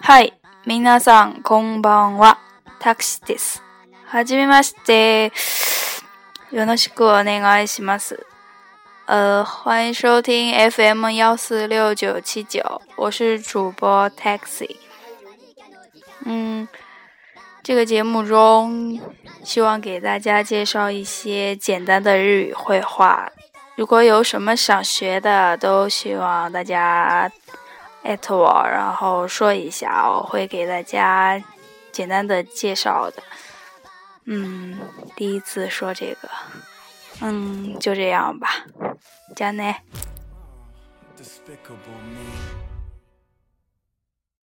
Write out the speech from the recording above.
はい、皆さんこんばんは。タクシーです。はじめまして。よろしくお願いします。呃，欢迎收听 FM 幺四六九七九，我是主播 Taxi。嗯，这个节目中，希望给大家介绍一些简单的日语绘画。如果有什么想学的，都希望大家 艾特我，然后说一下，我会给大家简单的介绍的。嗯，第一次说这个，嗯，就这样吧，加内。Despicable me.